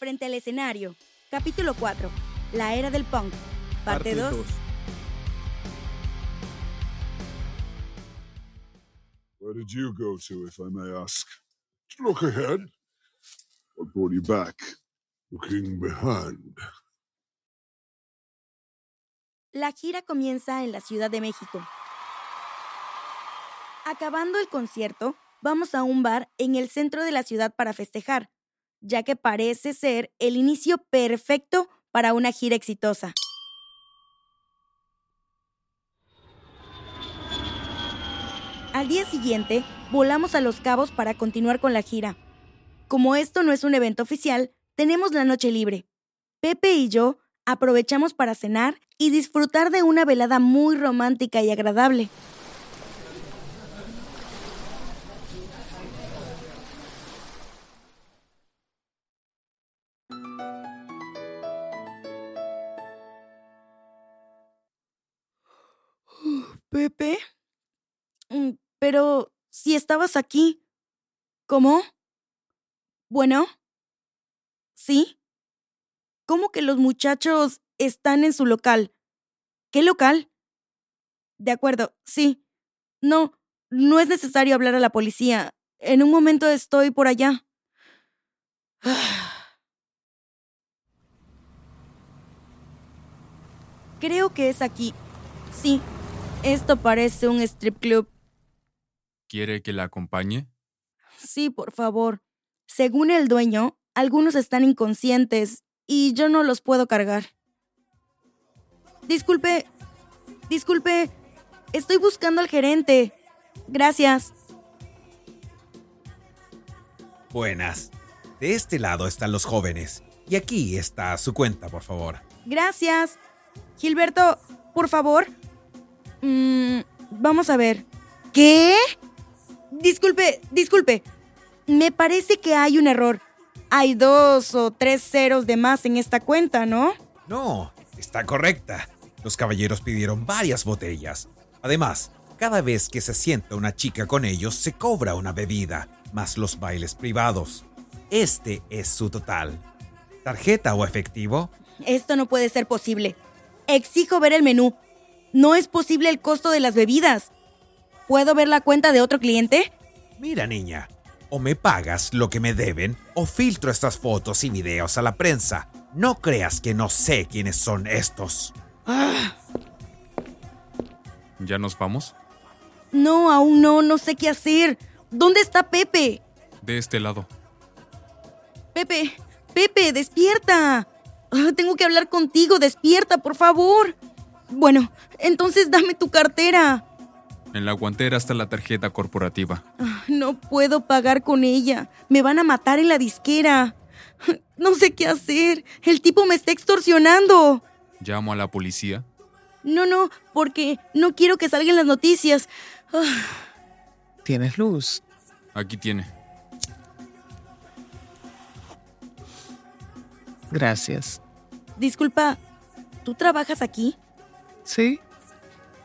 Frente al escenario. Capítulo 4. La era del punk. Parte 2. Where did you go to, if I may ask? Look ahead. What brought you back? Looking behind. La gira comienza en la Ciudad de México. Acabando el concierto, vamos a un bar en el centro de la ciudad para festejar, ya que parece ser el inicio perfecto para una gira exitosa. Al día siguiente, volamos a Los Cabos para continuar con la gira. Como esto no es un evento oficial, tenemos la noche libre. Pepe y yo aprovechamos para cenar y disfrutar de una velada muy romántica y agradable. Pero si estabas aquí. ¿Cómo? Bueno. ¿Sí? ¿Cómo que los muchachos están en su local? ¿Qué local? De acuerdo, sí. No, no es necesario hablar a la policía. En un momento estoy por allá. Creo que es aquí. Sí, esto parece un strip club. ¿Quiere que la acompañe? Sí, por favor. Según el dueño, algunos están inconscientes y yo no los puedo cargar. Disculpe, disculpe, estoy buscando al gerente. Gracias. Buenas. De este lado están los jóvenes. Y aquí está su cuenta, por favor. Gracias. Gilberto, por favor. Mm, vamos a ver. ¿Qué? Disculpe, disculpe. Me parece que hay un error. Hay dos o tres ceros de más en esta cuenta, ¿no? No, está correcta. Los caballeros pidieron varias botellas. Además, cada vez que se sienta una chica con ellos, se cobra una bebida, más los bailes privados. Este es su total. ¿Tarjeta o efectivo? Esto no puede ser posible. Exijo ver el menú. No es posible el costo de las bebidas. ¿Puedo ver la cuenta de otro cliente? Mira, niña, o me pagas lo que me deben o filtro estas fotos y videos a la prensa. No creas que no sé quiénes son estos. ¿Ya nos vamos? No, aún no, no sé qué hacer. ¿Dónde está Pepe? De este lado. Pepe, Pepe, despierta. Ah, tengo que hablar contigo, despierta, por favor. Bueno, entonces dame tu cartera. En la guantera está la tarjeta corporativa. Ah, No puedo pagar con ella. Me van a matar en la disquera. No sé qué hacer. El tipo me está extorsionando. Llamo a la policía. No, no, porque no quiero que salgan las noticias. Ah, ¿Tienes luz? Aquí tiene. Gracias. disculpa, ¿tú trabajas aquí? ¿Sí?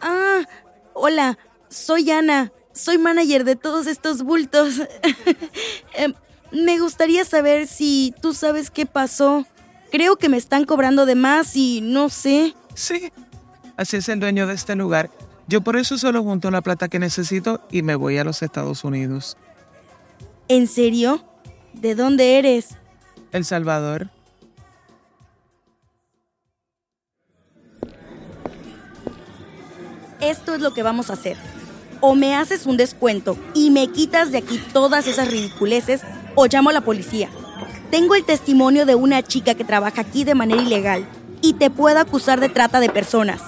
Ah, hola, soy Ana. Soy manager de todos estos bultos. Em, me gustaría saber si tú sabes qué pasó. Creo que me están cobrando de más y no sé. Sí. Así es el dueño de este lugar. Yo por eso solo junto la plata que necesito y me voy a los Estados Unidos. ¿En serio? ¿De dónde eres? El Salvador. Esto es lo que vamos a hacer. O me haces un descuento y me quitas de aquí todas esas ridiculeces o llamo a la policía. Tengo el testimonio de una chica que trabaja aquí de manera ilegal y te puedo acusar de trata de personas.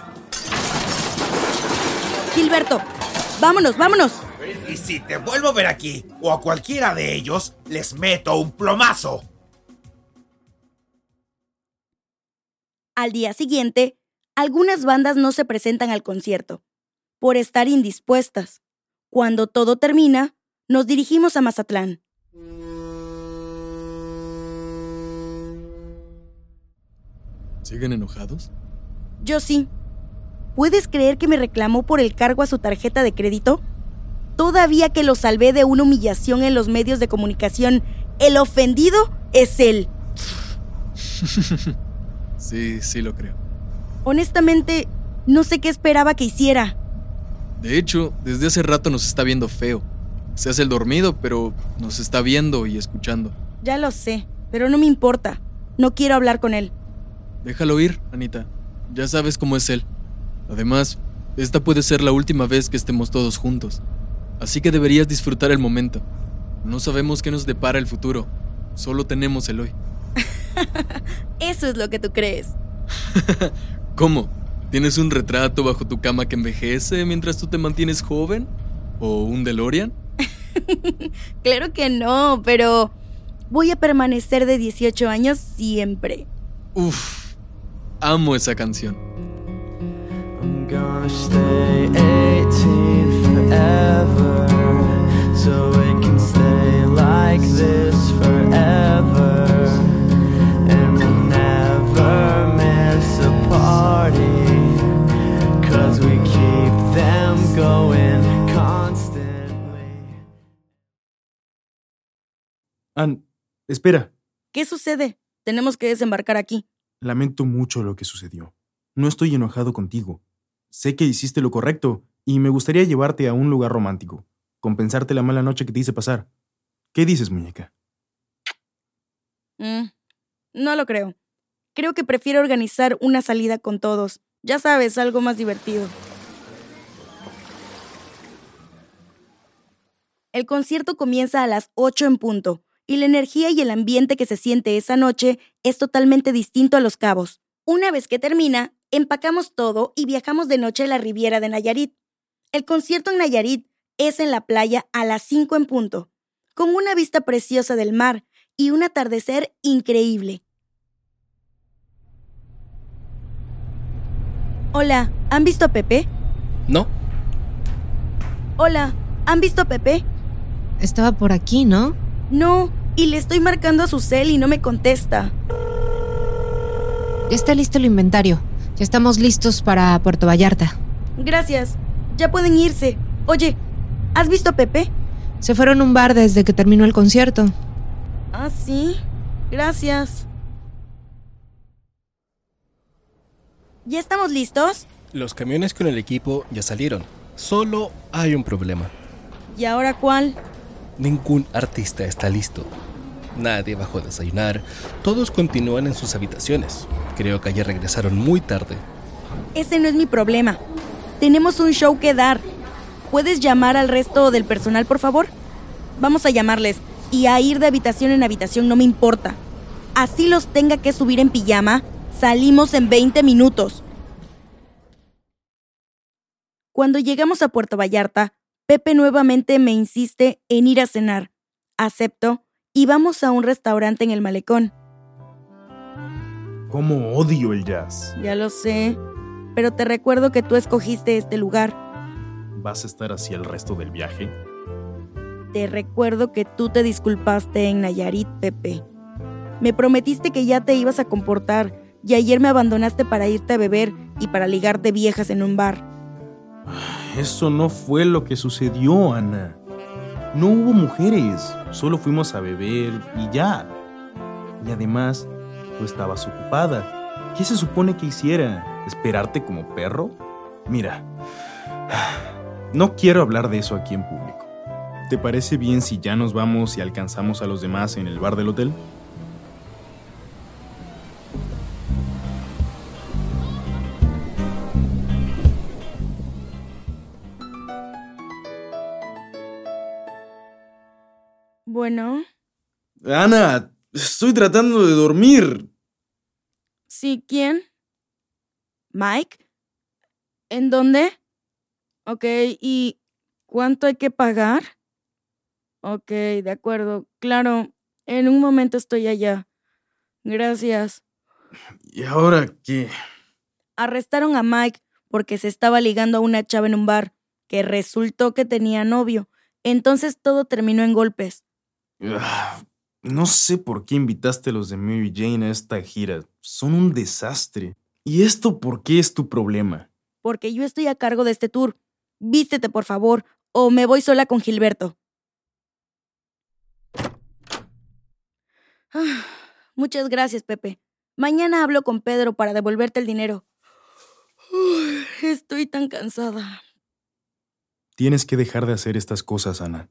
Gilberto, vámonos, vámonos. Y si te vuelvo a ver aquí o a cualquiera de ellos, les meto un plomazo. Al día siguiente, algunas bandas no se presentan al concierto por estar indispuestas. Cuando todo termina, nos dirigimos a Mazatlán. ¿Siguen enojados? Yo sí. ¿Puedes creer que me reclamó por el cargo a su tarjeta de crédito? Todavía que lo salvé de una humillación en los medios de comunicación, el ofendido es él. sí, sí lo creo. Honestamente, no sé qué esperaba que hiciera. De hecho, desde hace rato nos está viendo feo. Se hace el dormido, pero nos está viendo y escuchando. Ya lo sé, pero no me importa. No quiero hablar con él. Déjalo ir, Anita. Ya sabes cómo es él. Además, esta puede ser la última vez que estemos todos juntos. Así que deberías disfrutar el momento. No sabemos qué nos depara el futuro. Solo tenemos el hoy. Eso es lo que tú crees. ¿Cómo? ¿Tienes un retrato bajo tu cama que envejece mientras tú te mantienes joven? ¿O un DeLorean? claro que no, pero voy a permanecer de 18 años siempre. Uf, amo esa canción. I'm gonna stay 18 forever so it can stay like this Ann, espera. ¿Qué sucede? Tenemos que desembarcar aquí. Lamento mucho lo que sucedió. No estoy enojado contigo. Sé que hiciste lo correcto y me gustaría llevarte a un lugar romántico, compensarte la mala noche que te hice pasar. ¿Qué dices, muñeca? Mm, no lo creo. Creo que prefiero organizar una salida con todos. Ya sabes, algo más divertido. El concierto comienza a las 8 en punto, y la energía y el ambiente que se siente esa noche es totalmente distinto a Los Cabos. Una vez que termina, empacamos todo y viajamos de noche a la Riviera de Nayarit. El concierto en Nayarit es en la playa a las 5 en punto, con una vista preciosa del mar y un atardecer increíble. Hola, ¿han visto a Pepe? ¿No? Hola, ¿han visto a Pepe? Estaba por aquí, ¿no? No, y le estoy marcando a su cel y no me contesta. Ya está listo el inventario. Ya estamos listos para Puerto Vallarta. Gracias. Ya pueden irse. Oye, ¿has visto a Pepe? Se fueron a un bar desde que terminó el concierto. Ah, sí. Gracias. ¿Ya estamos listos? Los camiones con el equipo ya salieron. Solo hay un problema. ¿Y ahora cuál? Ningún artista está listo. Nadie bajó a desayunar. Todos continúan en sus habitaciones. Creo que ayer regresaron muy tarde. Ese no es mi problema. Tenemos un show que dar. ¿Puedes llamar al resto del personal, por favor? Vamos a llamarles. Y a ir de habitación en habitación no me importa. Así los tenga que subir en pijama, salimos en 20 minutos. Cuando llegamos a Puerto Vallarta, Pepe nuevamente me insiste en ir a cenar. Acepto y vamos a un restaurante en el malecón. ¿Cómo odio el jazz? Ya lo sé, pero te recuerdo que tú escogiste este lugar. ¿Vas a estar así el resto del viaje? Te recuerdo que tú te disculpaste en Nayarit, Pepe. Me prometiste que ya te ibas a comportar y ayer me abandonaste para irte a beber y para ligarte viejas en un bar. Eso no fue lo que sucedió, Ana. No hubo mujeres, solo fuimos a beber y ya. Y además, tú estabas ocupada. ¿Qué se supone que hiciera? ¿Esperarte como perro? Mira, no quiero hablar de eso aquí en público. ¿Te parece bien si ya nos vamos y alcanzamos a los demás en el bar del hotel? Bueno, Ana, estoy tratando de dormir. ¿sí quién? ¿Mike? ¿En dónde? Ok, ¿y cuánto hay que pagar? Ok, de acuerdo. Claro, en un momento estoy allá. Gracias. ¿Y ahora qué? Arrestaron a Mike porque se estaba ligando a una chava en un bar, que resultó que tenía novio. Entonces todo terminó en golpes. Ah, No sé por qué invitaste a los de Mary Jane a esta gira. Son un desastre. ¿Y esto por qué es tu problema? Porque yo estoy a cargo de este tour. Vístete, por favor, o me voy sola con Gilberto. Ah, muchas gracias, Pepe. Mañana hablo con Pedro para devolverte el dinero. Uy, estoy tan cansada. Tienes que dejar de hacer estas cosas, Ana.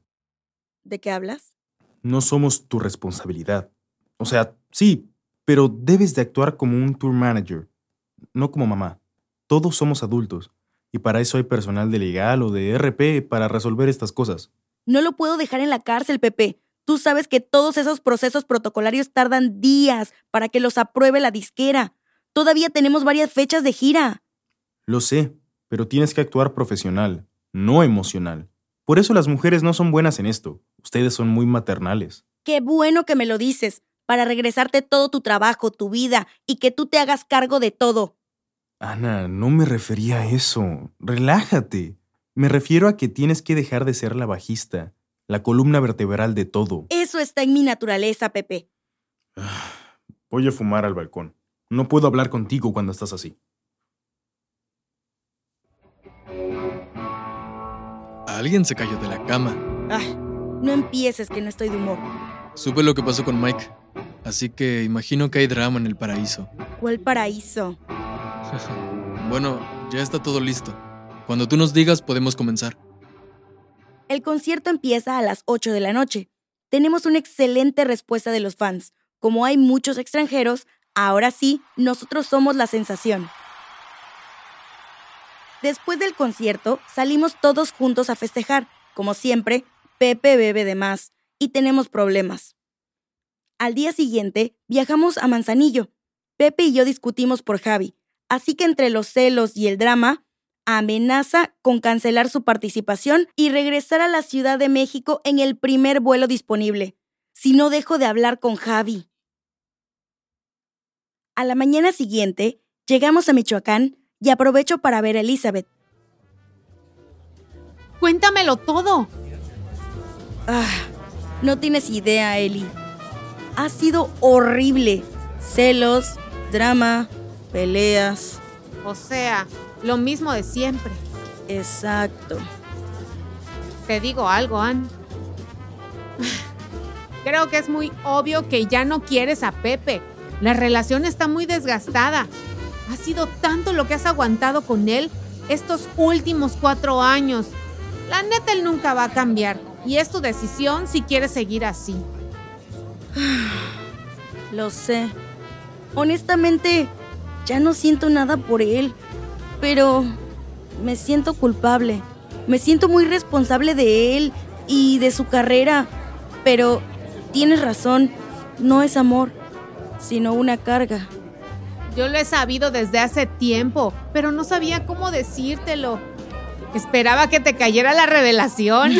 ¿De qué hablas? No somos tu responsabilidad. O sea, sí, pero debes de actuar como un tour manager, no como mamá. Todos somos adultos, y para eso hay personal de legal o de RP para resolver estas cosas. No lo puedo dejar en la cárcel, Pepe. Tú sabes que todos esos procesos protocolarios tardan días para que los apruebe la disquera. Todavía tenemos varias fechas de gira. Lo sé, pero tienes que actuar profesional, no emocional. Por eso las mujeres no son buenas en esto. Ustedes son muy maternales. Qué bueno que me lo dices, para regresarte todo tu trabajo, tu vida, y que tú te hagas cargo de todo. Ana, no me refería a eso. Relájate. Me refiero a que tienes que dejar de ser la bajista, la columna vertebral de todo. Eso está en mi naturaleza, Pepe. Voy a fumar al balcón. No puedo hablar contigo cuando estás así. Alguien se cayó de la cama. Ay, no empieces que no estoy de humor. Supe lo que pasó con Mike, así que imagino que hay drama en el paraíso. ¿Cuál paraíso? bueno, ya está todo listo. Cuando tú nos digas podemos comenzar. El concierto empieza a las 8 de la noche. Tenemos una excelente respuesta de los fans. Como hay muchos extranjeros, ahora sí, nosotros somos la sensación. Después del concierto, salimos todos juntos a festejar. Como siempre, Pepe bebe de más y tenemos problemas. Al día siguiente, viajamos a Manzanillo. Pepe y yo discutimos por Javi, así que entre los celos y el drama, amenaza con cancelar su participación y regresar a la Ciudad de México en el primer vuelo disponible, si no dejo de hablar con Javi. A la mañana siguiente, llegamos a Michoacán y aprovecho para ver a Elizabeth. Cuéntamelo todo. Ah, no tienes idea, Eli. Ha sido horrible. Celos, drama, peleas. O sea, lo mismo de siempre. Exacto. Te digo algo, Ann. Creo que es muy obvio que ya no quieres a Pepe. La relación está muy desgastada. Ha sido tanto lo que has aguantado con él estos últimos cuatro años. La neta, él nunca va a cambiar. Y es tu decisión si quieres seguir así. Lo sé. Honestamente, ya no siento nada por él. Pero me siento culpable. Me siento muy responsable de él y de su carrera. Pero tienes razón, no es amor, sino una carga. Yo lo he sabido desde hace tiempo, pero no sabía cómo decírtelo. Esperaba que te cayera la revelación.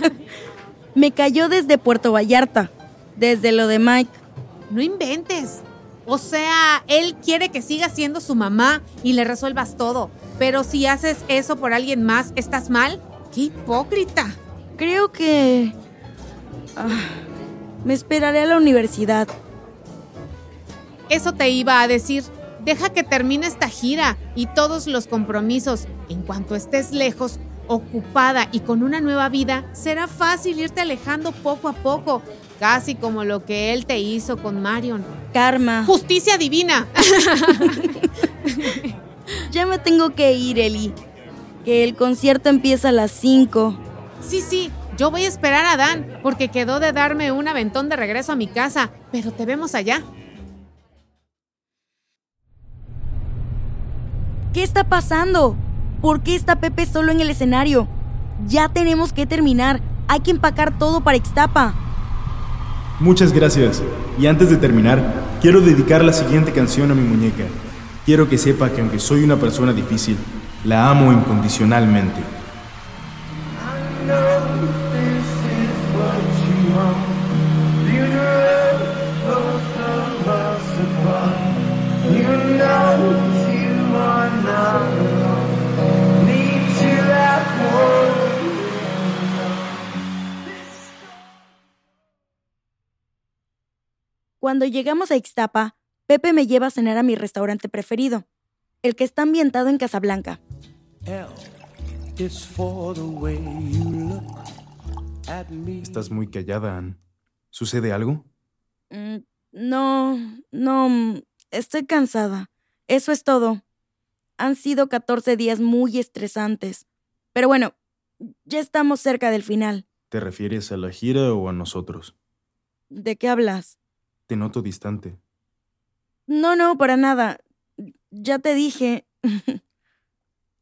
Me cayó desde Puerto Vallarta, desde lo de Mike. No inventes. O sea, él quiere que sigas siendo su mamá y le resuelvas todo. Pero si haces eso por alguien más, ¿estás mal? ¡Qué hipócrita! Creo que... Ah, me esperaré a la universidad. Eso te iba a decir. Deja que termine esta gira y todos los compromisos. En cuanto estés lejos, ocupada y con una nueva vida, será fácil irte alejando poco a poco, casi como lo que él te hizo con Marion. Karma. Justicia divina. ya me tengo que ir, Eli. Que el concierto empieza a las 5. Sí, sí, yo voy a esperar a Dan porque quedó de darme un aventón de regreso a mi casa, pero te vemos allá. ¿Qué está pasando? ¿Por qué está Pepe solo en el escenario? Ya tenemos que terminar. Hay que empacar todo para Ixtapa. Muchas gracias. Y antes de terminar, quiero dedicar la siguiente canción a mi muñeca. Quiero que sepa que aunque soy una persona difícil, la amo incondicionalmente. Cuando llegamos a Ixtapa, Pepe me lleva a cenar a mi restaurante preferido, el que está ambientado en Casablanca. Estás muy callada, Ann. ¿Sucede algo? Mm, no, no, Estoy cansada. Eso es todo. Han sido 14 días muy estresantes. Pero bueno, ya estamos cerca del final. ¿Te refieres a la gira o a nosotros? ¿De qué hablas? Te noto distante. No, no, para nada. Ya te dije.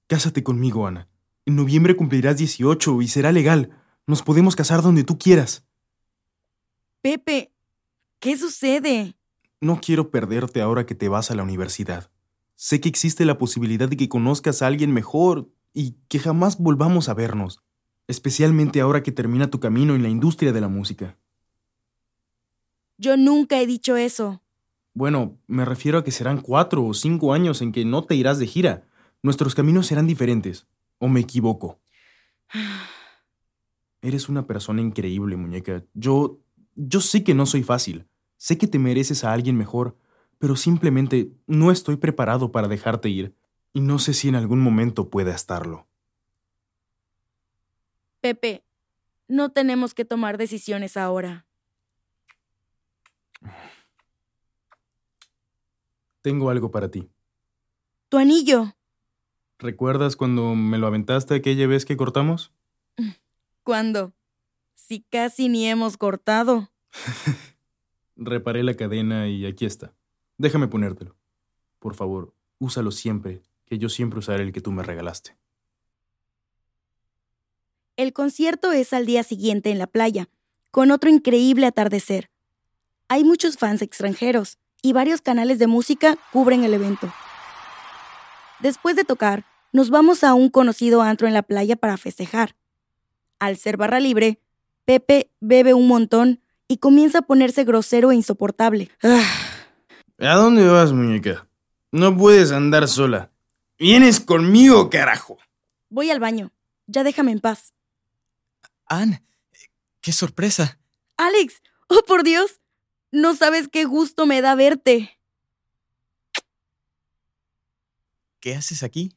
Cásate conmigo, Ana. En noviembre cumplirás 18 y será legal. Nos podemos casar donde tú quieras. Pepe, ¿qué sucede? No quiero perderte ahora que te vas a la universidad. Sé que existe la posibilidad de que conozcas a alguien mejor y que jamás volvamos a vernos, especialmente ahora que termina tu camino en la industria de la música. Yo nunca he dicho eso. Bueno, me refiero a que serán cuatro o cinco años en que no te irás de gira. Nuestros caminos serán diferentes. ¿O me equivoco? Eres una persona increíble, muñeca. Yo... yo sé que no soy fácil. Sé que te mereces a alguien mejor, pero simplemente no estoy preparado para dejarte ir. Y no sé si en algún momento pueda estarlo. Pepe, no tenemos que tomar decisiones ahora. Tengo algo para ti. Tu anillo. ¿Recuerdas cuando me lo aventaste aquella vez que cortamos? ¿Cuándo? Si casi ni hemos cortado. Reparé la cadena y aquí está. Déjame ponértelo. Por favor, úsalo siempre, que yo siempre usaré el que tú me regalaste. El concierto es al día siguiente en la playa, con otro increíble atardecer. Hay muchos fans extranjeros y varios canales de música cubren el evento. Después de tocar, nos vamos a un conocido antro en la playa para festejar. Al ser barra libre, Pepe bebe un montón y comienza a ponerse grosero e insoportable. ¿A dónde vas, muñeca? No puedes andar sola. Vienes conmigo, carajo. Voy al baño. Ya déjame en paz. Ann, qué sorpresa. Alex, oh por Dios, no sabes qué gusto me da verte. ¿Qué haces aquí?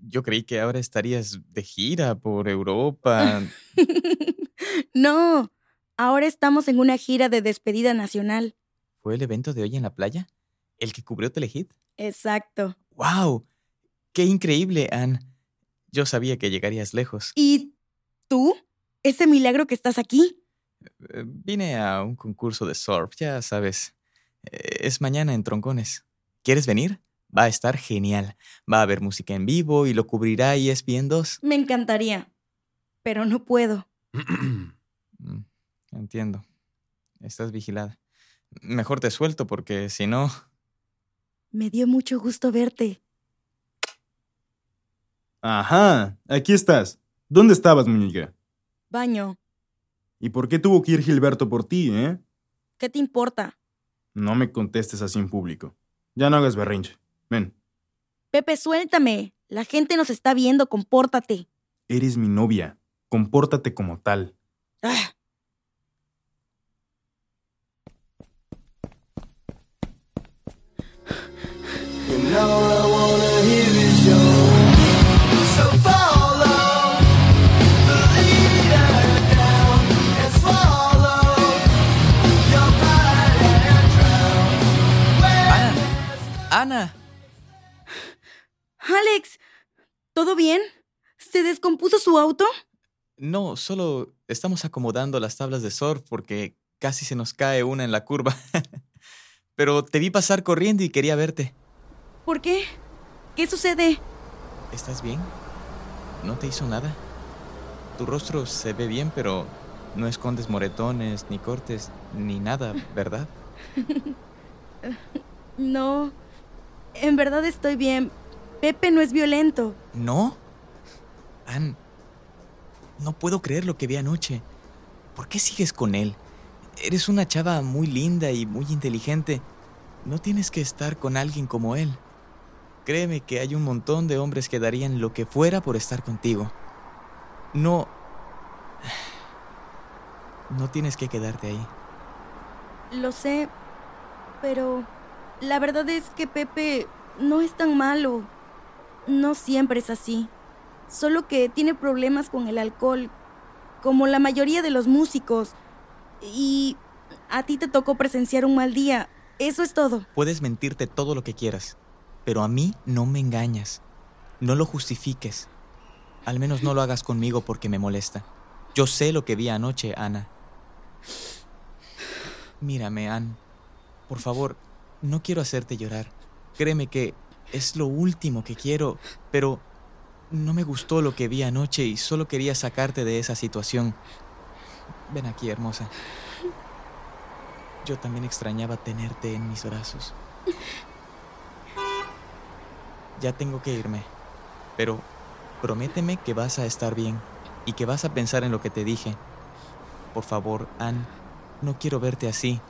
Yo creí que ahora estarías de gira por Europa. no, ahora estamos en una gira de despedida nacional. ¿Fue el evento de hoy en la playa? ¿El que cubrió Telehit? Exacto. ¡Wow! ¡Qué increíble, Ann! Yo sabía que llegarías lejos. ¿Y tú? ¿Ese milagro que estás aquí? Eh, Vine a un concurso de surf, ya sabes. Eh, Es mañana en Troncones. ¿Quieres venir? Va a estar genial. Va a haber música en vivo y lo cubrirá E ESPN 2. Me encantaría, pero no puedo. Mm, Entiendo. Estás vigilada. Mejor te suelto porque si no... Me dio mucho gusto verte. Ajá, aquí estás. ¿Dónde estabas, muñeca? Baño. ¿Y por qué tuvo que ir Gilberto por ti, eh? ¿Qué te importa? No me contestes así en público. Ya no hagas berrinche. Ven, Pepe, suéltame. La gente nos está viendo, compórtate. eres mi novia. Compórtate como tal. Ah, Alex, ¿todo bien? ¿Se descompuso su auto? No, solo estamos acomodando las tablas de surf porque casi se nos cae una en la curva. Pero te vi pasar corriendo y quería verte. ¿Por qué? ¿Qué sucede? ¿Estás bien? ¿No te hizo nada? Tu rostro se ve bien, pero no escondes moretones, ni cortes, ni nada, ¿verdad? No, en verdad estoy bien. Pepe no es violento. ¿No? Ann, no puedo creer lo que vi anoche. ¿Por qué sigues con él? Eres una chava muy linda y muy inteligente. No tienes que estar con alguien como él. Créeme que hay un montón de hombres que darían lo que fuera por estar contigo. No... No tienes que quedarte ahí. Lo sé, pero la verdad es que Pepe no es tan malo. No siempre es así. Solo que tiene problemas con el alcohol, como la mayoría de los músicos. Y a ti te tocó presenciar un mal día, Eso es todo. Puedes mentirte todo lo que quieras, pero a mí no me engañas. No lo justifiques. Al menos no lo hagas conmigo porque me molesta. Yo sé lo que vi anoche, Ana. Mírame, Ann. Por favor, no quiero hacerte llorar. Créeme que es lo último que quiero, pero no me gustó lo que vi anoche y solo quería sacarte de esa situación. Ven aquí, hermosa. Yo también extrañaba tenerte en mis brazos. Ya tengo que irme, pero prométeme que vas a estar bien y que vas a pensar en lo que te dije. Por favor, Ann, no quiero verte así.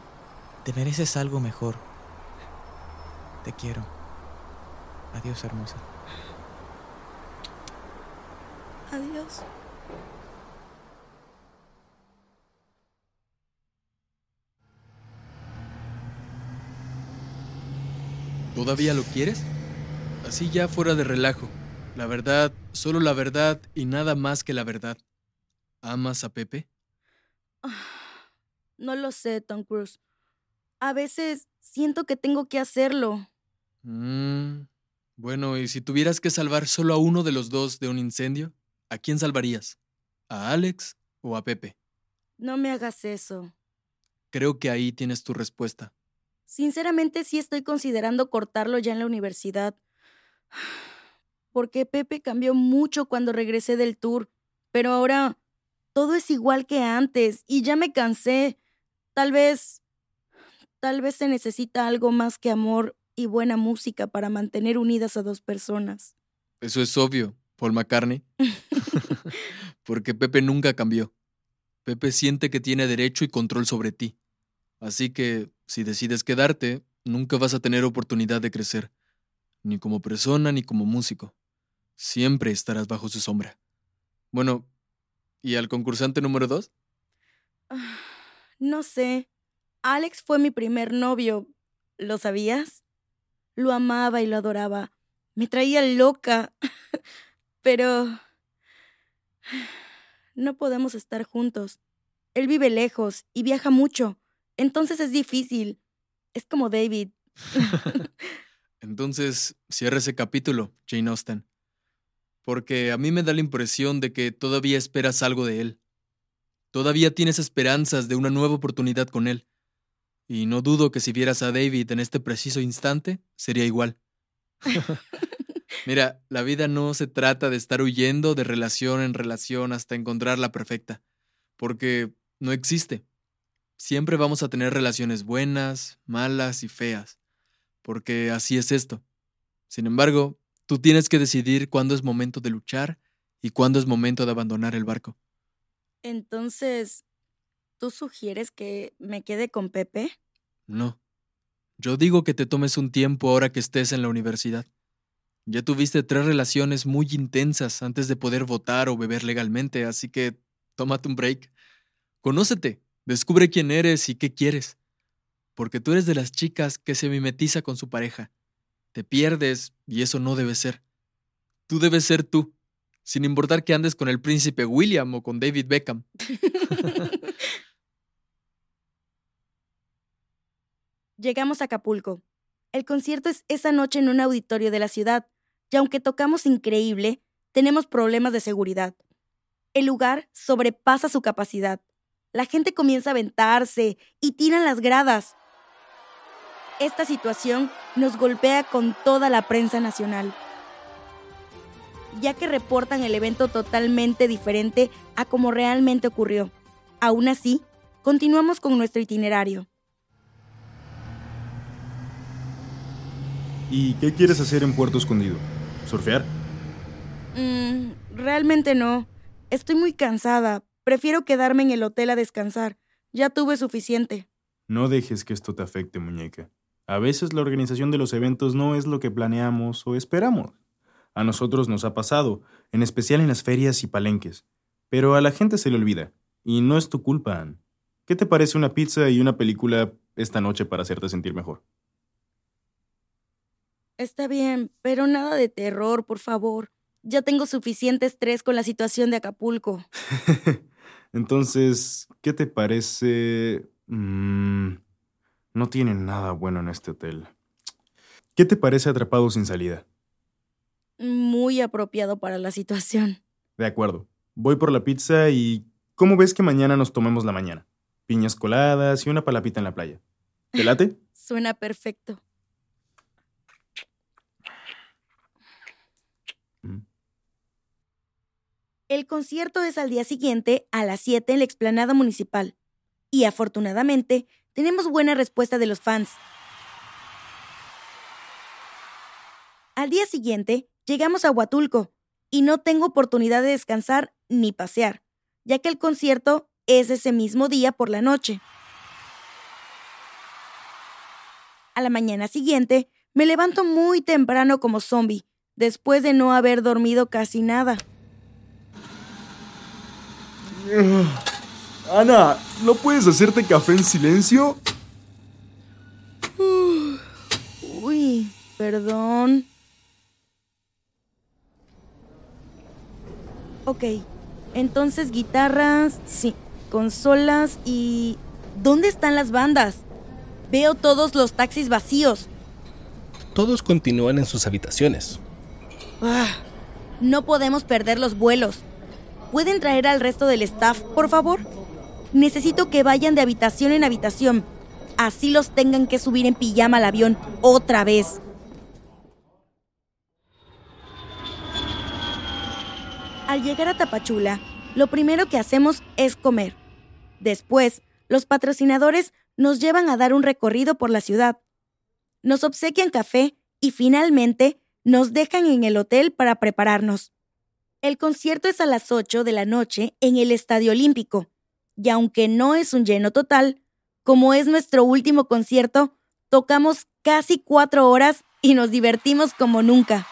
Te mereces algo mejor. Te quiero. Adiós, hermosa. Adiós. ¿Todavía lo quieres? Así ya fuera de relajo. La verdad, solo la verdad y nada más que la verdad. ¿Amas a Pepe? No lo sé, Tom Cruise. A veces siento que tengo que hacerlo. Mm, bueno, y si tuvieras que salvar solo a uno de los dos de un incendio, ¿a quién salvarías? ¿A Alex o a Pepe? No me hagas eso. Creo que ahí tienes tu respuesta. Sinceramente sí estoy considerando cortarlo ya en la universidad. Porque Pepe cambió mucho cuando regresé del tour, pero ahora todo es igual que antes y ya me cansé. Tal vez... Tal vez se necesita algo más que amor y buena música para mantener unidas a dos personas. Eso es obvio, Paul McCartney. Porque Pepe nunca cambió. Pepe siente que tiene derecho y control sobre ti. Así que, si decides quedarte, nunca vas a tener oportunidad de crecer, ni como persona ni como músico. Siempre estarás bajo su sombra. Bueno, ¿y al concursante número dos? No sé. Alex fue mi primer novio. ¿Lo sabías? Lo amaba y lo adoraba. Me traía loca. Pero... No podemos estar juntos. Él vive lejos y viaja mucho. Entonces es difícil. Es como David. Entonces, cierra ese capítulo, Jane Austen. Porque a mí me da la impresión de que todavía esperas algo de él. Todavía tienes esperanzas de una nueva oportunidad con él. Y no dudo que si vieras a David en este preciso instante, sería igual. Mira, la vida no se trata de estar huyendo de relación en relación hasta encontrar la perfecta, porque no existe. Siempre vamos a tener relaciones buenas, malas y feas, porque así es esto. Sin embargo, tú tienes que decidir cuándo es momento de luchar y cuándo es momento de abandonar el barco. Entonces, ¿tú sugieres que me quede con Pepe? No. Yo digo que te tomes un tiempo ahora que estés en la universidad. Ya tuviste tres relaciones muy intensas antes de poder votar o beber legalmente, así que tómate un break. Conócete, descubre quién eres y qué quieres. Porque tú eres de las chicas que se mimetiza con su pareja. Te pierdes y eso no debe ser. Tú debes ser tú, sin importar que andes con el príncipe William o con David Beckham. Llegamos a Acapulco. El concierto es esa noche en un auditorio de la ciudad, y aunque tocamos increíble, tenemos problemas de seguridad. El lugar sobrepasa su capacidad. La gente comienza a aventarse y tiran las gradas. Esta situación nos golpea con toda la prensa nacional, ya que reportan el evento totalmente diferente a como realmente ocurrió. Aún así, continuamos con nuestro itinerario. ¿Y qué quieres hacer en Puerto Escondido? ¿Surfear? Mm, realmente no. Estoy muy cansada. Prefiero quedarme en el hotel a descansar. Ya tuve suficiente. No dejes que esto te afecte, muñeca. A veces la organización de los eventos no es lo que planeamos o esperamos. A nosotros nos ha pasado, en especial en las ferias y palenques. Pero a la gente se le olvida. Y no es tu culpa, Ann. ¿Qué te parece una pizza y una película esta noche para hacerte sentir mejor? Está bien, pero nada de terror, por favor. Ya tengo suficiente estrés con la situación de Acapulco. Entonces, ¿qué te parece... mm, No tienen nada bueno en este hotel. ¿Qué te parece atrapado sin salida? Muy apropiado para la situación. De acuerdo. Voy por la pizza y... ¿Cómo ves que mañana nos tomemos la mañana? Piñas coladas y una palapita en la playa. ¿Te late? Suena perfecto. El concierto es al día siguiente a las 7 en la explanada municipal. Y afortunadamente, tenemos buena respuesta de los fans. Al día siguiente, llegamos a Huatulco y no tengo oportunidad de descansar ni pasear, ya que el concierto es ese mismo día por la noche. A la mañana siguiente, me levanto muy temprano como zombie, después de no haber dormido casi nada. Ana, ¿no puedes hacerte café en silencio? Uy, perdón. Ok, entonces guitarras, sí, consolas y... ¿Dónde están las bandas? Veo todos los taxis vacíos. Todos continúan en sus habitaciones. Ah, no podemos perder los vuelos. ¿Pueden traer al resto del staff, por favor? Necesito que vayan de habitación en habitación. Así los tengan que subir en pijama al avión otra vez. Al llegar a Tapachula, lo primero que hacemos es comer. Después, los patrocinadores nos llevan a dar un recorrido por la ciudad. Nos obsequian café y finalmente nos dejan en el hotel para prepararnos. El concierto es a las 8 de la noche en el Estadio Olímpico, y aunque no es un lleno total, como es nuestro último concierto, tocamos casi cuatro horas y nos divertimos como nunca.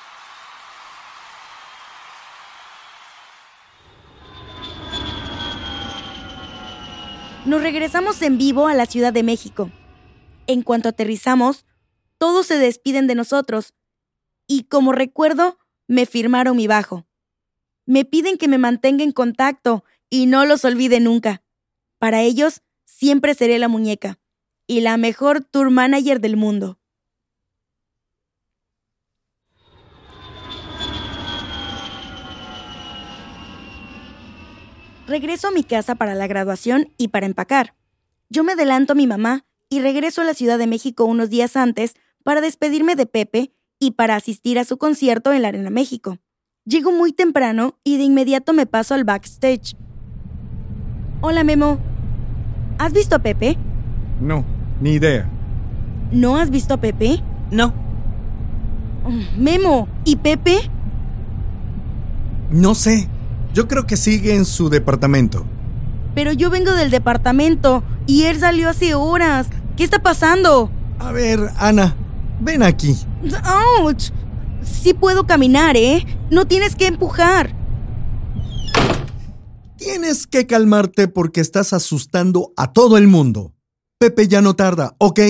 Nos regresamos en vivo a la Ciudad de México. En cuanto aterrizamos, todos se despiden de nosotros y como recuerdo, me firmaron mi bajo. Me piden que me mantenga en contacto y no los olvide nunca. Para ellos, siempre seré la muñeca y la mejor tour manager del mundo. Regreso a mi casa para la graduación y para empacar. Yo me adelanto a mi mamá y regreso a la Ciudad de México unos días antes para despedirme de Pepe y para asistir a su concierto en la Arena México. Llego muy temprano y de inmediato me paso al backstage. Hola Memo. ¿Has visto a Pepe? No, ni idea. ¿No has visto a Pepe? No. Memo, ¿y Pepe? No sé. Yo creo que sigue en su departamento. Pero yo vengo del departamento y él salió hace horas. ¿Qué está pasando? A ver, Ana, ven aquí. ¡Auch! Sí puedo caminar, ¿eh? No tienes que empujar. Tienes que calmarte porque estás asustando a todo el mundo. Pepe ya no tarda, ¿ok?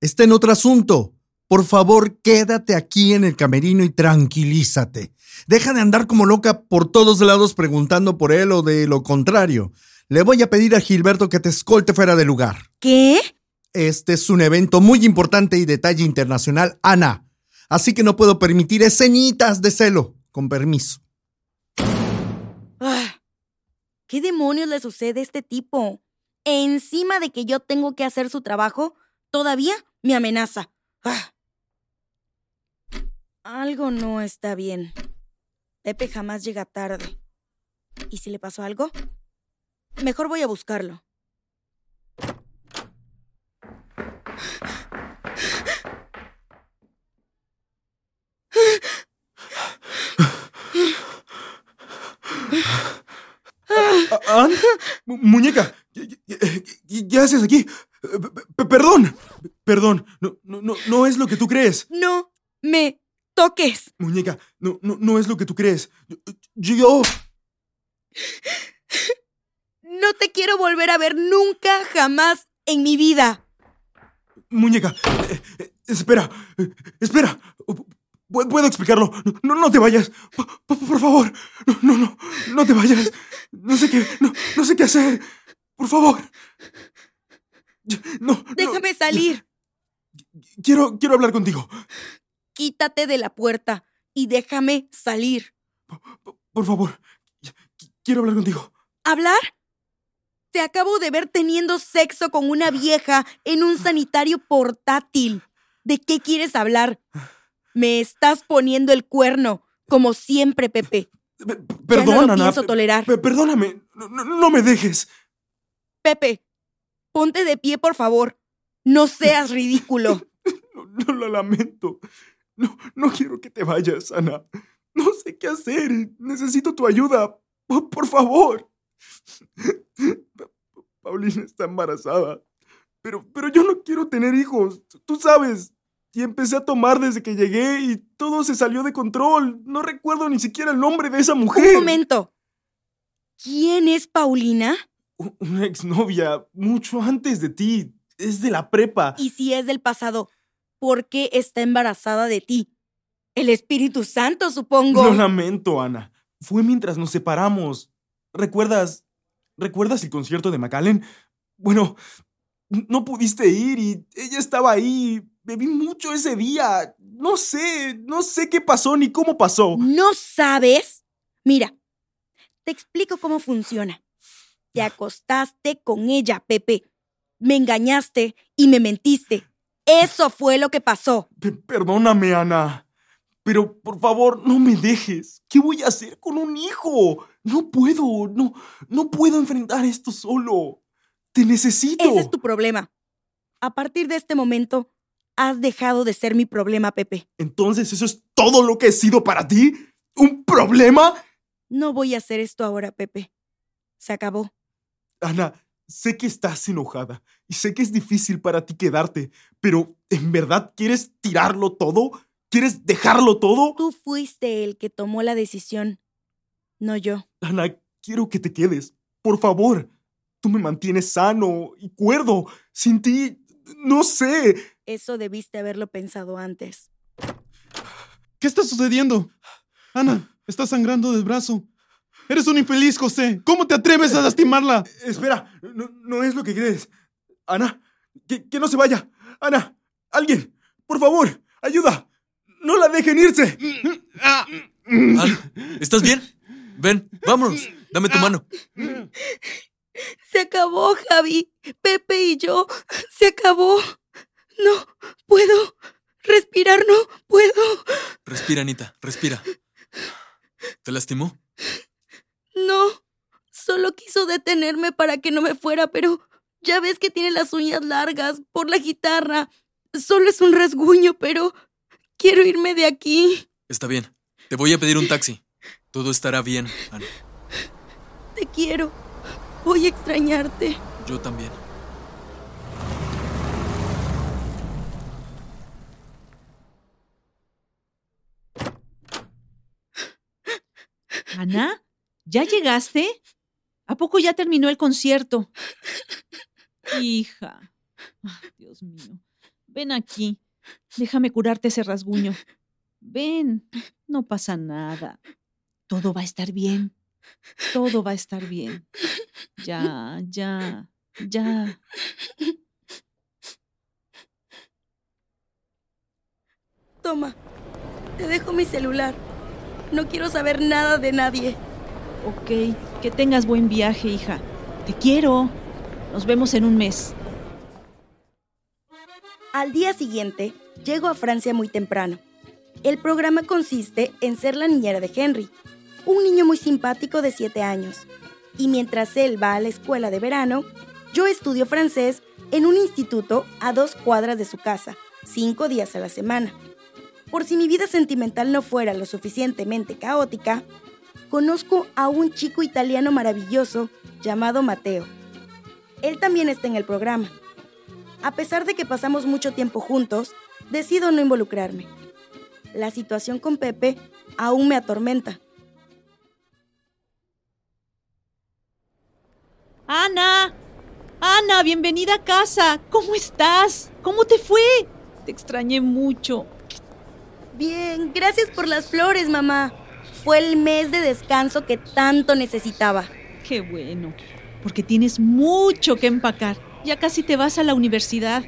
Está en otro asunto. Por favor, quédate aquí en el camerino y tranquilízate. Deja de andar como loca por todos lados preguntando por él o de lo contrario. Le voy a pedir a Gilberto que te escolte fuera del lugar. ¿Qué? Este es un evento muy importante y de talla internacional, Ana. Así que no puedo permitir escenitas de celo. Con permiso. Ah, ¿Qué demonios le sucede a este tipo? Encima de que yo tengo que hacer su trabajo, todavía me amenaza. Ah. Algo no está bien. Pepe jamás llega tarde. ¿Y si le pasó algo? Mejor voy a buscarlo. Mu- Muñeca, ¿qué, haces aquí? Perdón, perdón, no, no, no, es lo que tú crees. No me toques. Muñeca, no, no, no es lo que tú crees. Yo, yo- No te quiero volver a ver nunca, jamás en mi vida. Muñeca, eh, eh, espera, eh, espera. Pu- Puedo explicarlo. No, no te vayas. P- p- Por favor. No, no, no. No te vayas. No sé qué. No, no sé qué hacer. Por favor. No, Déjame salir. quiero, quiero hablar contigo. Quítate de la puerta y déjame salir. Por favor, qu- quiero hablar contigo. ¿Hablar? Te acabo de ver teniendo sexo con una vieja en un sanitario portátil. ¿De qué quieres hablar? Me estás poniendo el cuerno, como siempre, Pepe. Perdón, ya no lo pienso tolerar. pe- perdóname. No, me dejes. Pepe, ponte de pie, por favor. No seas ridículo. No lo lamento. No, no quiero que te vayas, Ana. No sé qué hacer. Necesito tu ayuda. Por, por favor. Pa- Paulina está embarazada. Pero, pero yo no quiero tener hijos. Tú sabes. Y empecé a tomar desde que llegué y todo se salió de control. No recuerdo ni siquiera el nombre de esa mujer. Un momento. ¿Quién es Paulina? Una exnovia, mucho antes de ti. Es de la prepa. Y si es del pasado, ¿por qué está embarazada de ti? El Espíritu Santo, supongo. Lo lamento, Ana. Fue mientras nos separamos. ¿Recuerdas? ¿Recuerdas el concierto de McAllen? Bueno, no pudiste ir y ella estaba ahí. Bebí mucho ese día. No sé, no sé qué pasó ni cómo pasó. ¿No sabes? Mira, te explico cómo funciona. Te acostaste con ella, Pepe. Me engañaste y me mentiste. Eso fue lo que pasó. Pe- perdóname, Ana. Pero por favor, no me dejes. ¿Qué voy a hacer con un hijo? No puedo, no, no puedo enfrentar esto solo. Te necesito. Ese es tu problema. A partir de este momento, has dejado de ser mi problema, Pepe. Entonces, ¿eso es todo lo que he sido para ti? ¿Un problema? No voy a hacer esto ahora, Pepe. Se acabó. Ana, sé que estás enojada y sé que es difícil para ti quedarte, pero ¿en verdad quieres tirarlo todo? ¿Quieres dejarlo todo? Tú fuiste el que tomó la decisión, no yo. Ana, quiero que te quedes. Por favor. Tú me mantienes sano y cuerdo. Sin ti, no sé. Eso debiste haberlo pensado antes. ¿Qué está sucediendo? Ana, está sangrando del brazo. Eres un infeliz, José. ¿Cómo te atreves a lastimarla? Espera, no, no es lo que crees. Ana, que, que no se vaya. Ana, alguien, por favor, ayuda. No la dejen irse. Ann, ¿estás bien? Ven, vámonos. Dame tu mano. Se acabó, Javi. Pepe y yo. Se acabó. No puedo respirar, no puedo. Respira, Anita, respira. ¿Te lastimó? No. Solo quiso detenerme para que no me fuera, pero ya ves que tiene las uñas largas por la guitarra. Solo es un rasguño, pero quiero irme de aquí. Está bien. Te voy a pedir un taxi. Todo estará bien, Ann. Te quiero. Voy a extrañarte. Yo también. Ana, ¿ya llegaste? ¿A poco ya terminó el concierto? Hija. Ay, Dios mío. Ven aquí. Déjame curarte ese rasguño. Ven. No pasa nada. Todo va a estar bien. Todo va a estar bien. Ya, ya, ya. Toma. Te dejo mi celular. No quiero saber nada de nadie. Ok, que tengas buen viaje, hija. Te quiero. Nos vemos en un mes. Al día siguiente, llego a Francia muy temprano. El programa consiste en ser la niñera de Henry, un niño muy simpático de 7 años. Y mientras él va a la escuela de verano, yo estudio francés en un instituto a dos cuadras de su casa, cinco días a la semana. Por si mi vida sentimental no fuera lo suficientemente caótica, conozco a un chico italiano maravilloso llamado Mateo. Él también está en el programa. A pesar de que pasamos mucho tiempo juntos, decido no involucrarme. La situación con Pepe aún me atormenta. Ana, Ana, bienvenida a casa. ¿Cómo estás? ¿Cómo te fue? Te extrañé mucho. Bien, gracias por las flores, mamá. Fue el mes de descanso que tanto necesitaba. Qué bueno, porque tienes mucho que empacar. Ya casi te vas a la universidad.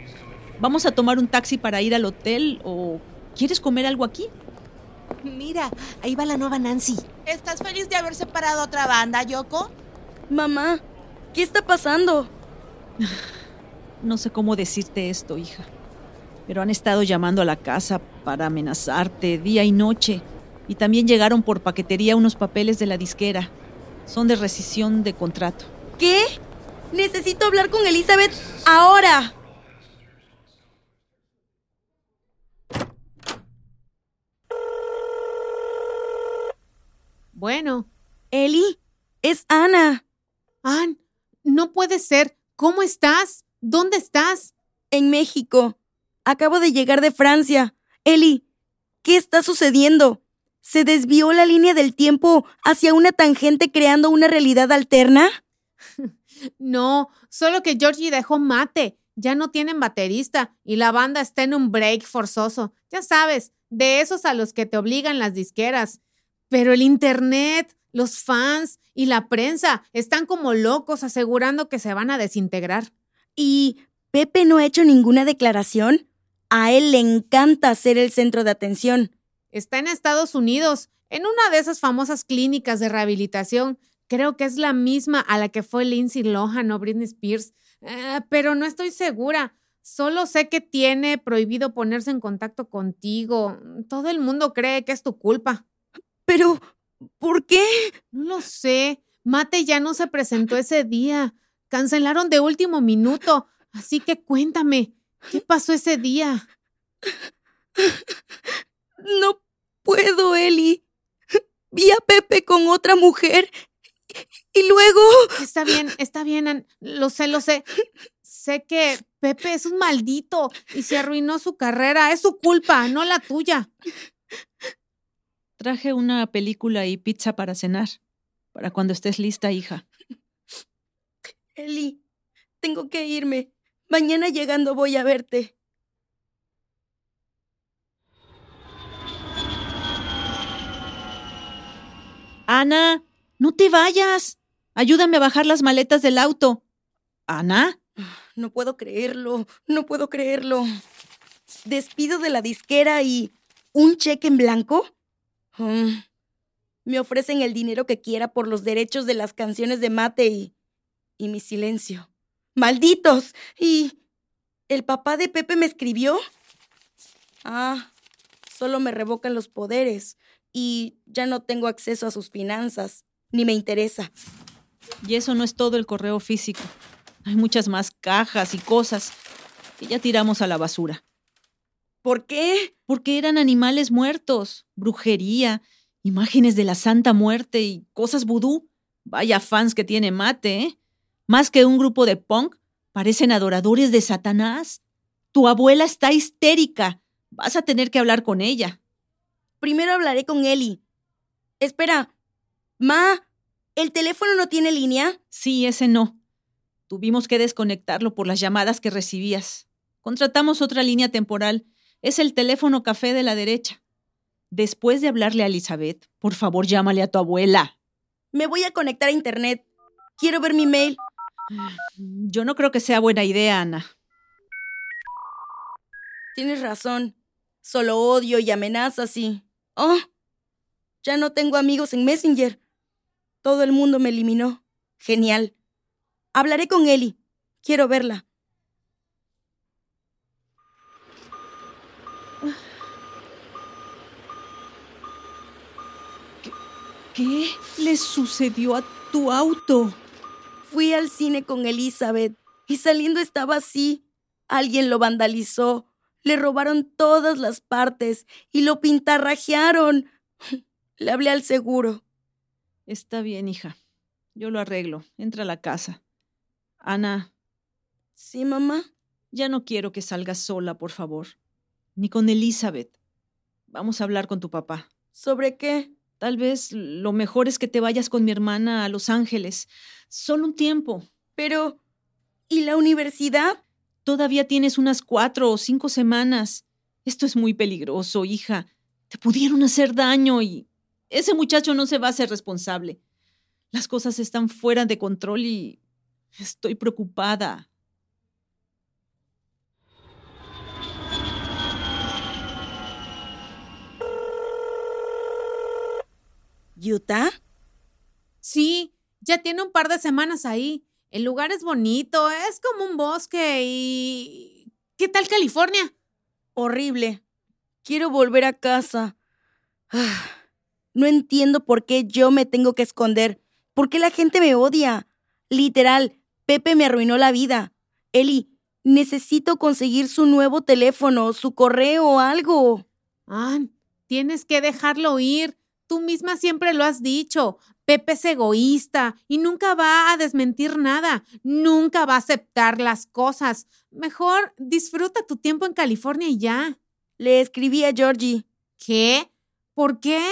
¿Vamos a tomar un taxi para ir al hotel o quieres comer algo aquí? Mira, ahí va la nueva Nancy. ¿Estás feliz de haber separado otra banda, Yoko? Mamá, ¿qué está pasando? No sé cómo decirte esto, hija. Pero han estado llamando a la casa para amenazarte día y noche. Y también llegaron por paquetería unos papeles de la disquera. Son de rescisión de contrato. ¿Qué? Necesito hablar con Elizabeth ahora. Bueno. Eli, es Ana. Ann, no puede ser. ¿Cómo estás? ¿Dónde estás? En México. Acabo de llegar de Francia. Eli, ¿qué está sucediendo? ¿Se desvió la línea del tiempo hacia una tangente creando una realidad alterna? No, solo que Georgie dejó mate. Ya no tienen baterista y la banda está en un break forzoso. Ya sabes, de esos a los que te obligan las disqueras. Pero el Internet, los fans y la prensa están como locos asegurando que se van a desintegrar. ¿Y Pepe no ha hecho ninguna declaración? A él le encanta ser el centro de atención. Está en Estados Unidos, en una de esas famosas clínicas de rehabilitación. Creo que es la misma a la que fue Lindsay Lohan o Britney Spears. Eh, pero no estoy segura. Solo sé que tiene prohibido ponerse en contacto contigo. Todo el mundo cree que es tu culpa. Pero, ¿por qué? No lo sé. Mate ya no se presentó ese día. Cancelaron de último minuto. Así que cuéntame, ¿qué pasó ese día? No puedo, Eli. Vi a Pepe con otra mujer y luego... Está bien, está bien, lo sé, lo sé. Sé que Pepe es un maldito y se arruinó su carrera. Es su culpa, no la tuya. Traje una película y pizza para cenar. Para cuando estés lista, hija. Eli, tengo que irme. Mañana llegando voy a verte. Ana, no te vayas. Ayúdame a bajar las maletas del auto. Ana. No puedo creerlo, no puedo creerlo. Despido de la disquera y un cheque en blanco. Mm. Me ofrecen el dinero que quiera por los derechos de las canciones de Mate y, y mi silencio. ¡Malditos! ¿Y el papá de Pepe me escribió? Ah, solo me revocan los poderes y ya no tengo acceso a sus finanzas, ni me interesa. Y eso no es todo el correo físico. Hay muchas más cajas y cosas que ya tiramos a la basura. ¿Por qué? Porque eran animales muertos, brujería, imágenes de la Santa Muerte y cosas vudú. Vaya fans que tiene Mate, ¿eh? Más que un grupo de punk, parecen adoradores de Satanás. Tu abuela está histérica. Vas a tener que hablar con ella. Primero hablaré con Eli. Espera. Ma, ¿el teléfono no tiene línea? Sí, ese no. Tuvimos que desconectarlo por las llamadas que recibías. Contratamos otra línea temporal. Es el teléfono café de la derecha. Después de hablarle a Elizabeth, por favor llámale a tu abuela. Me voy a conectar a internet. Quiero ver mi mail. Yo no creo que sea buena idea, Ana. Tienes razón. Solo odio y amenazas y... Oh, ya no tengo amigos en Messenger. Todo el mundo me eliminó. Genial. Hablaré con Eli. Quiero verla. ¿Qué le sucedió a tu auto? Fui al cine con Elizabeth y saliendo estaba así. Alguien lo vandalizó. Le robaron todas las partes y lo pintarrajearon. Le hablé al seguro. Está bien, hija. Yo lo arreglo. Entra a la casa. Ana. Sí, mamá. Ya no quiero que salgas sola, por favor. Ni con Elizabeth. Vamos a hablar con tu papá. ¿Sobre qué? Tal vez lo mejor es que te vayas con mi hermana a Los Ángeles. Solo un tiempo. Pero... ¿Y la universidad? Todavía tienes unas cuatro o cinco semanas. Esto es muy peligroso, hija. Te pudieron hacer daño y ese muchacho no se va a hacer responsable. Las cosas están fuera de control y estoy preocupada. ¿Utah? Sí, ya tiene un par de semanas ahí. El lugar es bonito, es como un bosque y... ¿Qué tal California? Horrible. Quiero volver a casa. Ah, no entiendo por qué yo me tengo que esconder. ¿Por qué la gente me odia? Literal, Pepe me arruinó la vida. Eli, necesito conseguir su nuevo teléfono, su correo o algo. Ann, tienes que dejarlo ir. Tú misma siempre lo has dicho. Pepe es egoísta y nunca va a desmentir nada. Nunca va a aceptar las cosas. Mejor disfruta tu tiempo en California y ya. Le escribí a Georgie. ¿Qué? ¿Por qué?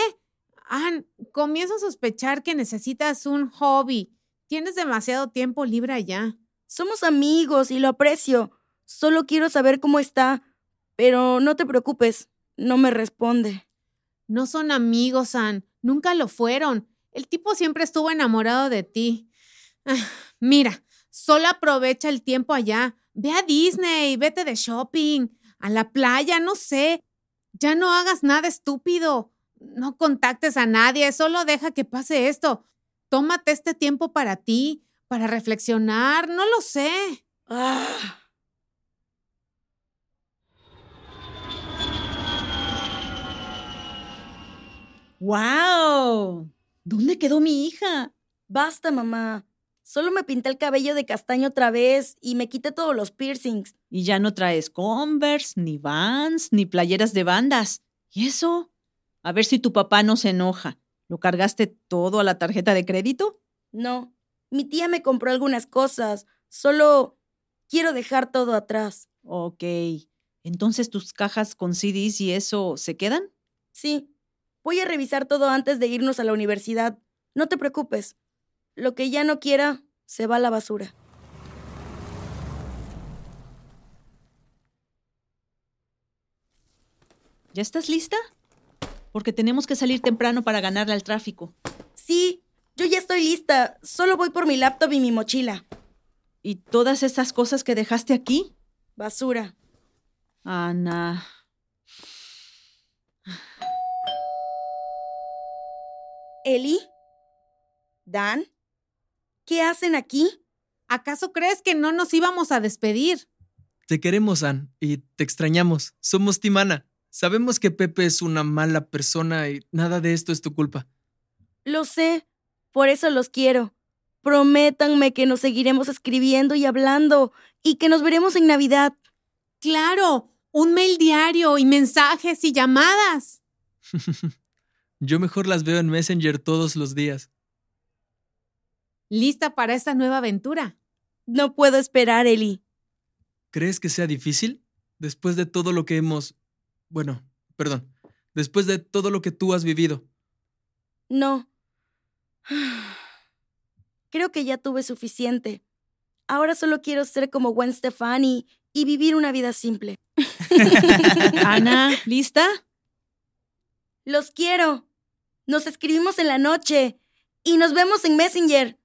Ann, comienzo a sospechar que necesitas un hobby. Tienes demasiado tiempo libre allá. Somos amigos y lo aprecio. Solo quiero saber cómo está. Pero no te preocupes, no me responde. No son amigos, Ann. Nunca lo fueron. El tipo siempre estuvo enamorado de ti. Mira, solo aprovecha el tiempo allá. Ve a Disney, vete de shopping, a la playa, no sé. Ya no hagas nada estúpido. No contactes a nadie, solo deja que pase esto. Tómate este tiempo para ti, para reflexionar, no lo sé. Ah. ¡Wow! ¿Dónde quedó mi hija? Basta, mamá. Solo me pinté el cabello de castaño otra vez y me quité todos los piercings. Y ya no traes Converse, ni Vans, ni playeras de bandas. ¿Y eso? A ver si tu papá no se enoja. ¿Lo cargaste todo a la tarjeta de crédito? No, mi tía me compró algunas cosas. Solo quiero dejar todo atrás. Ok. Entonces tus cajas con CDs y eso se quedan? Sí. Voy a revisar todo antes de irnos a la universidad. No te preocupes. Lo que ya no quiera se va a la basura. ¿Ya estás lista? Porque tenemos que salir temprano para ganarle al tráfico. Sí, yo ya estoy lista. Solo voy por mi laptop y mi mochila. ¿Y todas esas cosas que dejaste aquí? Basura. Ana. ¿Eli? ¿Dan? ¿Qué hacen aquí? ¿Acaso crees que no nos íbamos a despedir? Te queremos, Ann, y te extrañamos. Somos Timana. Sabemos que Pepe es una mala persona y nada de esto es tu culpa. Lo sé. Por eso los quiero. Prométanme que nos seguiremos escribiendo y hablando y que nos veremos en Navidad. Claro, un mail diario y mensajes y llamadas. Yo mejor las veo en Messenger todos los días. ¿Lista para esta nueva aventura? No puedo esperar, Eli. ¿Crees que sea difícil? Después de todo lo que hemos... Bueno, perdón. Después de todo lo que tú has vivido. No. Creo que ya tuve suficiente. Ahora solo quiero ser como Gwen Stefani y vivir una vida simple. Ana, ¿lista? Los quiero. Nos escribimos en la noche y nos vemos en Messenger.